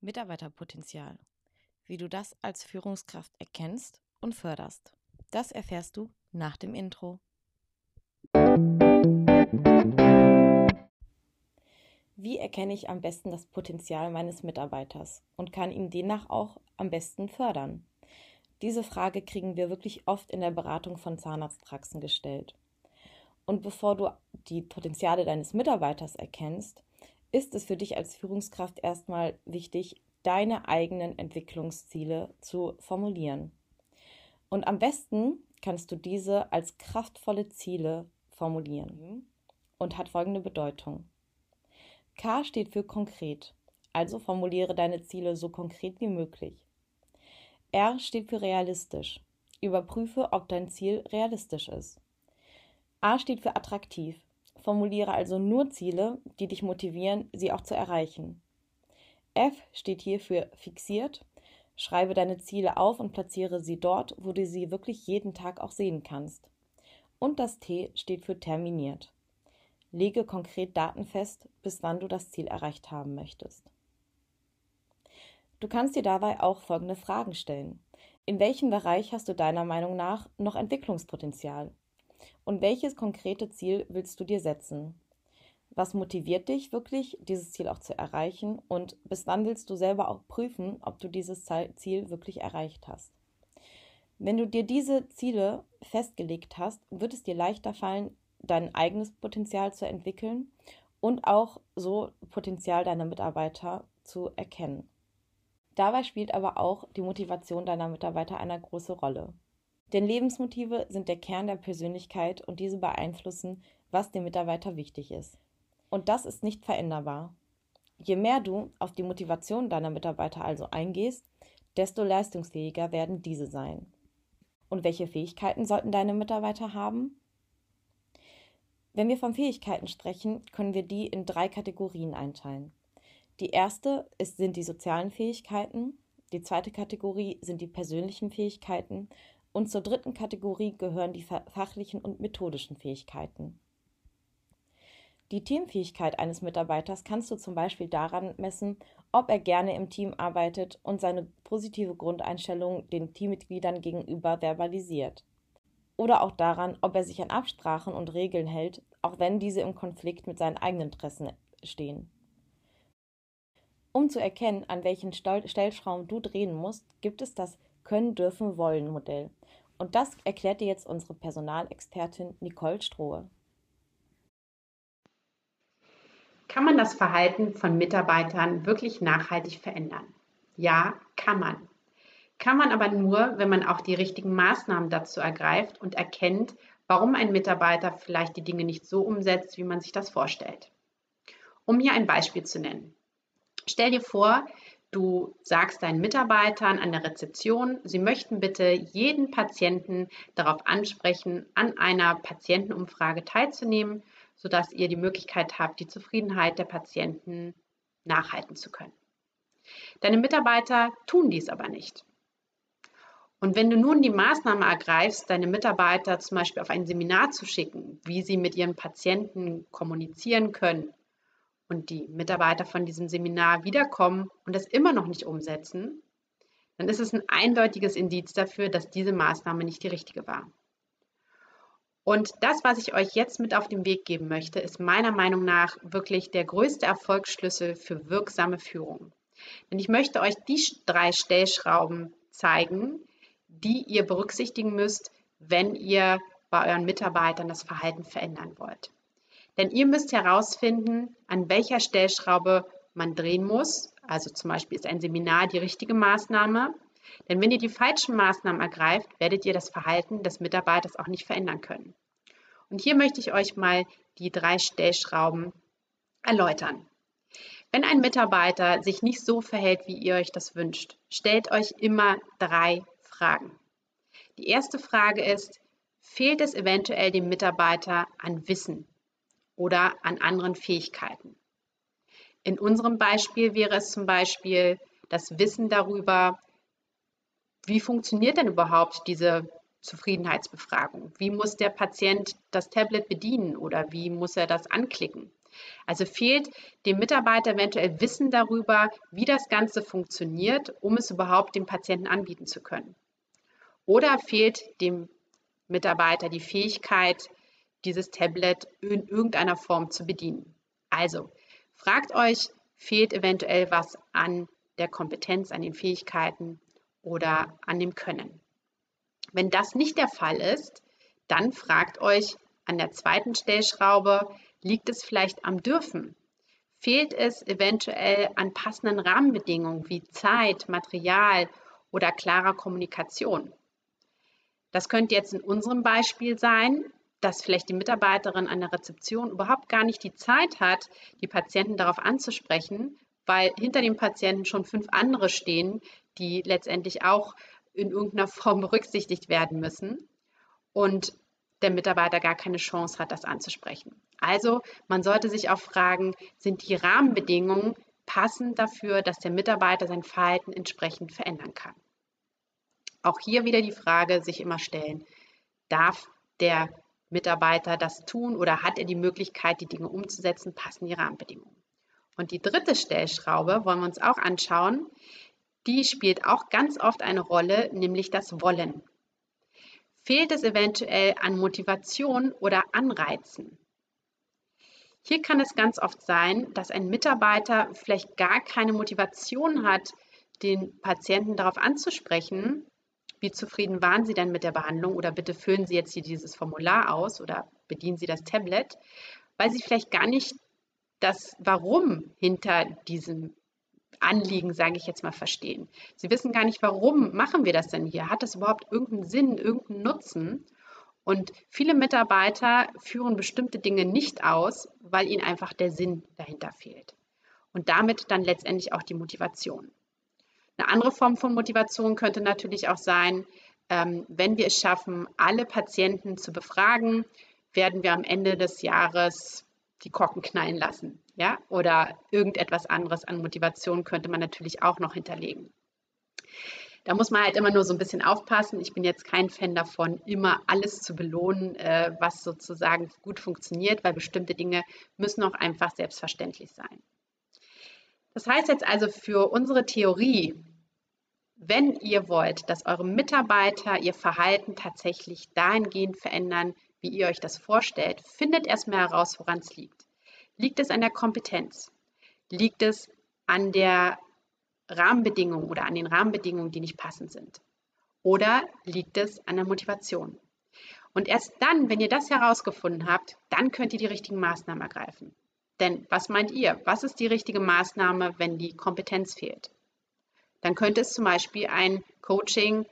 Mitarbeiterpotenzial. Wie du das als Führungskraft erkennst und förderst. Das erfährst du nach dem Intro. Wie erkenne ich am besten das Potenzial meines Mitarbeiters und kann ihn demnach auch am besten fördern? Diese Frage kriegen wir wirklich oft in der Beratung von Zahnarztpraxen gestellt. Und bevor du die Potenziale deines Mitarbeiters erkennst, ist es für dich als Führungskraft erstmal wichtig, deine eigenen Entwicklungsziele zu formulieren. Und am besten kannst du diese als kraftvolle Ziele formulieren und hat folgende Bedeutung. K steht für konkret, also formuliere deine Ziele so konkret wie möglich. R steht für realistisch, überprüfe, ob dein Ziel realistisch ist. A steht für attraktiv, Formuliere also nur Ziele, die dich motivieren, sie auch zu erreichen. F steht hier für fixiert. Schreibe deine Ziele auf und platziere sie dort, wo du sie wirklich jeden Tag auch sehen kannst. Und das T steht für terminiert. Lege konkret Daten fest, bis wann du das Ziel erreicht haben möchtest. Du kannst dir dabei auch folgende Fragen stellen. In welchem Bereich hast du deiner Meinung nach noch Entwicklungspotenzial? Und welches konkrete Ziel willst du dir setzen? Was motiviert dich wirklich, dieses Ziel auch zu erreichen? Und bis wann willst du selber auch prüfen, ob du dieses Ziel wirklich erreicht hast? Wenn du dir diese Ziele festgelegt hast, wird es dir leichter fallen, dein eigenes Potenzial zu entwickeln und auch so Potenzial deiner Mitarbeiter zu erkennen. Dabei spielt aber auch die Motivation deiner Mitarbeiter eine große Rolle. Denn Lebensmotive sind der Kern der Persönlichkeit und diese beeinflussen, was dem Mitarbeiter wichtig ist. Und das ist nicht veränderbar. Je mehr du auf die Motivation deiner Mitarbeiter also eingehst, desto leistungsfähiger werden diese sein. Und welche Fähigkeiten sollten deine Mitarbeiter haben? Wenn wir von Fähigkeiten sprechen, können wir die in drei Kategorien einteilen. Die erste ist, sind die sozialen Fähigkeiten, die zweite Kategorie sind die persönlichen Fähigkeiten und zur dritten Kategorie gehören die fachlichen und methodischen Fähigkeiten. Die Teamfähigkeit eines Mitarbeiters kannst du zum Beispiel daran messen, ob er gerne im Team arbeitet und seine positive Grundeinstellung den Teammitgliedern gegenüber verbalisiert. Oder auch daran, ob er sich an Absprachen und Regeln hält, auch wenn diese im Konflikt mit seinen eigenen Interessen stehen. Um zu erkennen, an welchen Stellschrauben du drehen musst, gibt es das Können, Dürfen, Wollen Modell. Und das erklärt dir jetzt unsere Personalexpertin Nicole Strohe. Kann man das Verhalten von Mitarbeitern wirklich nachhaltig verändern? Ja, kann man. Kann man aber nur, wenn man auch die richtigen Maßnahmen dazu ergreift und erkennt, warum ein Mitarbeiter vielleicht die Dinge nicht so umsetzt, wie man sich das vorstellt. Um hier ein Beispiel zu nennen. Stell dir vor, Du sagst deinen Mitarbeitern an der Rezeption, sie möchten bitte jeden Patienten darauf ansprechen, an einer Patientenumfrage teilzunehmen, sodass ihr die Möglichkeit habt, die Zufriedenheit der Patienten nachhalten zu können. Deine Mitarbeiter tun dies aber nicht. Und wenn du nun die Maßnahme ergreifst, deine Mitarbeiter zum Beispiel auf ein Seminar zu schicken, wie sie mit ihren Patienten kommunizieren können, und die Mitarbeiter von diesem Seminar wiederkommen und das immer noch nicht umsetzen, dann ist es ein eindeutiges Indiz dafür, dass diese Maßnahme nicht die richtige war. Und das, was ich euch jetzt mit auf den Weg geben möchte, ist meiner Meinung nach wirklich der größte Erfolgsschlüssel für wirksame Führung. Denn ich möchte euch die drei Stellschrauben zeigen, die ihr berücksichtigen müsst, wenn ihr bei euren Mitarbeitern das Verhalten verändern wollt. Denn ihr müsst herausfinden, an welcher Stellschraube man drehen muss. Also zum Beispiel ist ein Seminar die richtige Maßnahme. Denn wenn ihr die falschen Maßnahmen ergreift, werdet ihr das Verhalten des Mitarbeiters auch nicht verändern können. Und hier möchte ich euch mal die drei Stellschrauben erläutern. Wenn ein Mitarbeiter sich nicht so verhält, wie ihr euch das wünscht, stellt euch immer drei Fragen. Die erste Frage ist, fehlt es eventuell dem Mitarbeiter an Wissen oder an anderen Fähigkeiten. In unserem Beispiel wäre es zum Beispiel das Wissen darüber, wie funktioniert denn überhaupt diese Zufriedenheitsbefragung? Wie muss der Patient das Tablet bedienen oder wie muss er das anklicken? Also fehlt dem Mitarbeiter eventuell Wissen darüber, wie das Ganze funktioniert, um es überhaupt dem Patienten anbieten zu können. Oder fehlt dem Mitarbeiter die Fähigkeit, dieses Tablet in irgendeiner Form zu bedienen. Also fragt euch, fehlt eventuell was an der Kompetenz, an den Fähigkeiten oder an dem Können. Wenn das nicht der Fall ist, dann fragt euch an der zweiten Stellschraube, liegt es vielleicht am Dürfen? Fehlt es eventuell an passenden Rahmenbedingungen wie Zeit, Material oder klarer Kommunikation? Das könnte jetzt in unserem Beispiel sein, dass vielleicht die Mitarbeiterin an der Rezeption überhaupt gar nicht die Zeit hat, die Patienten darauf anzusprechen, weil hinter dem Patienten schon fünf andere stehen, die letztendlich auch in irgendeiner Form berücksichtigt werden müssen und der Mitarbeiter gar keine Chance hat, das anzusprechen. Also man sollte sich auch fragen, sind die Rahmenbedingungen passend dafür, dass der Mitarbeiter sein Verhalten entsprechend verändern kann. Auch hier wieder die Frage sich immer stellen, darf der Mitarbeiter das tun oder hat er die Möglichkeit, die Dinge umzusetzen, passen die Rahmenbedingungen. Und die dritte Stellschraube wollen wir uns auch anschauen. Die spielt auch ganz oft eine Rolle, nämlich das Wollen. Fehlt es eventuell an Motivation oder Anreizen? Hier kann es ganz oft sein, dass ein Mitarbeiter vielleicht gar keine Motivation hat, den Patienten darauf anzusprechen, wie zufrieden waren Sie denn mit der Behandlung oder bitte füllen Sie jetzt hier dieses Formular aus oder bedienen Sie das Tablet, weil Sie vielleicht gar nicht das Warum hinter diesem Anliegen, sage ich jetzt mal, verstehen. Sie wissen gar nicht, warum machen wir das denn hier? Hat das überhaupt irgendeinen Sinn, irgendeinen Nutzen? Und viele Mitarbeiter führen bestimmte Dinge nicht aus, weil ihnen einfach der Sinn dahinter fehlt. Und damit dann letztendlich auch die Motivation. Eine andere Form von Motivation könnte natürlich auch sein, ähm, wenn wir es schaffen, alle Patienten zu befragen, werden wir am Ende des Jahres die Korken knallen lassen. Ja? Oder irgendetwas anderes an Motivation könnte man natürlich auch noch hinterlegen. Da muss man halt immer nur so ein bisschen aufpassen. Ich bin jetzt kein Fan davon, immer alles zu belohnen, äh, was sozusagen gut funktioniert, weil bestimmte Dinge müssen auch einfach selbstverständlich sein. Das heißt jetzt also für unsere Theorie, wenn ihr wollt, dass eure Mitarbeiter ihr Verhalten tatsächlich dahingehend verändern, wie ihr euch das vorstellt, findet erstmal heraus, woran es liegt. Liegt es an der Kompetenz? Liegt es an der Rahmenbedingung oder an den Rahmenbedingungen, die nicht passend sind? Oder liegt es an der Motivation? Und erst dann, wenn ihr das herausgefunden habt, dann könnt ihr die richtigen Maßnahmen ergreifen. Denn was meint ihr? Was ist die richtige Maßnahme, wenn die Kompetenz fehlt? Dann könnte es zum Beispiel ein Coaching,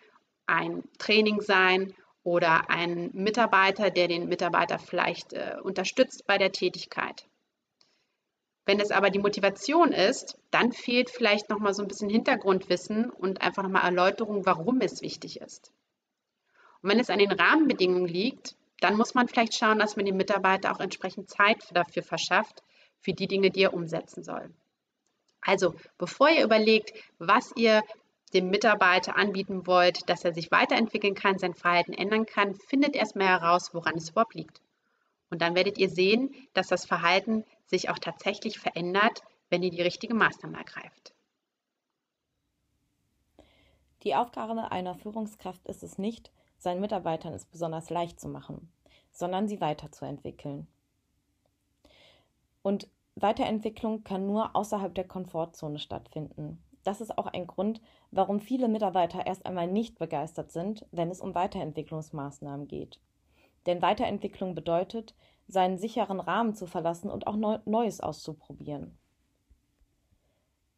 ein Training sein oder ein Mitarbeiter, der den Mitarbeiter vielleicht äh, unterstützt bei der Tätigkeit. Wenn es aber die Motivation ist, dann fehlt vielleicht noch mal so ein bisschen Hintergrundwissen und einfach noch mal Erläuterung, warum es wichtig ist. Und wenn es an den Rahmenbedingungen liegt, dann muss man vielleicht schauen, dass man dem Mitarbeiter auch entsprechend Zeit dafür verschafft, für die Dinge, die er umsetzen soll. Also, bevor ihr überlegt, was ihr dem Mitarbeiter anbieten wollt, dass er sich weiterentwickeln kann, sein Verhalten ändern kann, findet erstmal heraus, woran es überhaupt liegt. Und dann werdet ihr sehen, dass das Verhalten sich auch tatsächlich verändert, wenn ihr die richtige Maßnahme ergreift. Die Aufgabe einer Führungskraft ist es nicht, seinen Mitarbeitern es besonders leicht zu machen, sondern sie weiterzuentwickeln. Und Weiterentwicklung kann nur außerhalb der Komfortzone stattfinden. Das ist auch ein Grund, warum viele Mitarbeiter erst einmal nicht begeistert sind, wenn es um Weiterentwicklungsmaßnahmen geht. Denn Weiterentwicklung bedeutet, seinen sicheren Rahmen zu verlassen und auch Neues auszuprobieren.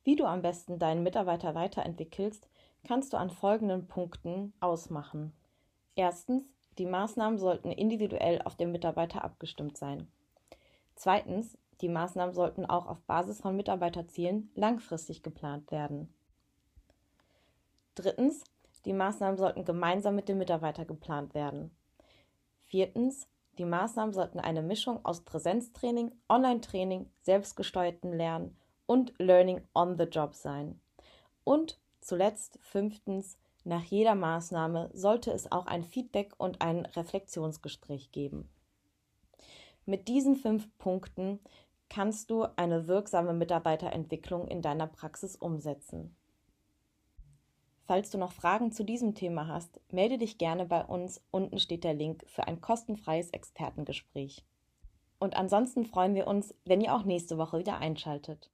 Wie du am besten deinen Mitarbeiter weiterentwickelst, kannst du an folgenden Punkten ausmachen. Erstens, die Maßnahmen sollten individuell auf den Mitarbeiter abgestimmt sein. Zweitens, die Maßnahmen sollten auch auf Basis von Mitarbeiterzielen langfristig geplant werden. Drittens, die Maßnahmen sollten gemeinsam mit dem Mitarbeiter geplant werden. Viertens, die Maßnahmen sollten eine Mischung aus Präsenztraining, Online-Training, selbstgesteuertem Lernen und Learning on the Job sein. Und zuletzt fünftens, nach jeder Maßnahme sollte es auch ein Feedback und ein Reflexionsgespräch geben. Mit diesen fünf Punkten kannst du eine wirksame Mitarbeiterentwicklung in deiner Praxis umsetzen. Falls du noch Fragen zu diesem Thema hast, melde dich gerne bei uns. Unten steht der Link für ein kostenfreies Expertengespräch. Und ansonsten freuen wir uns, wenn ihr auch nächste Woche wieder einschaltet.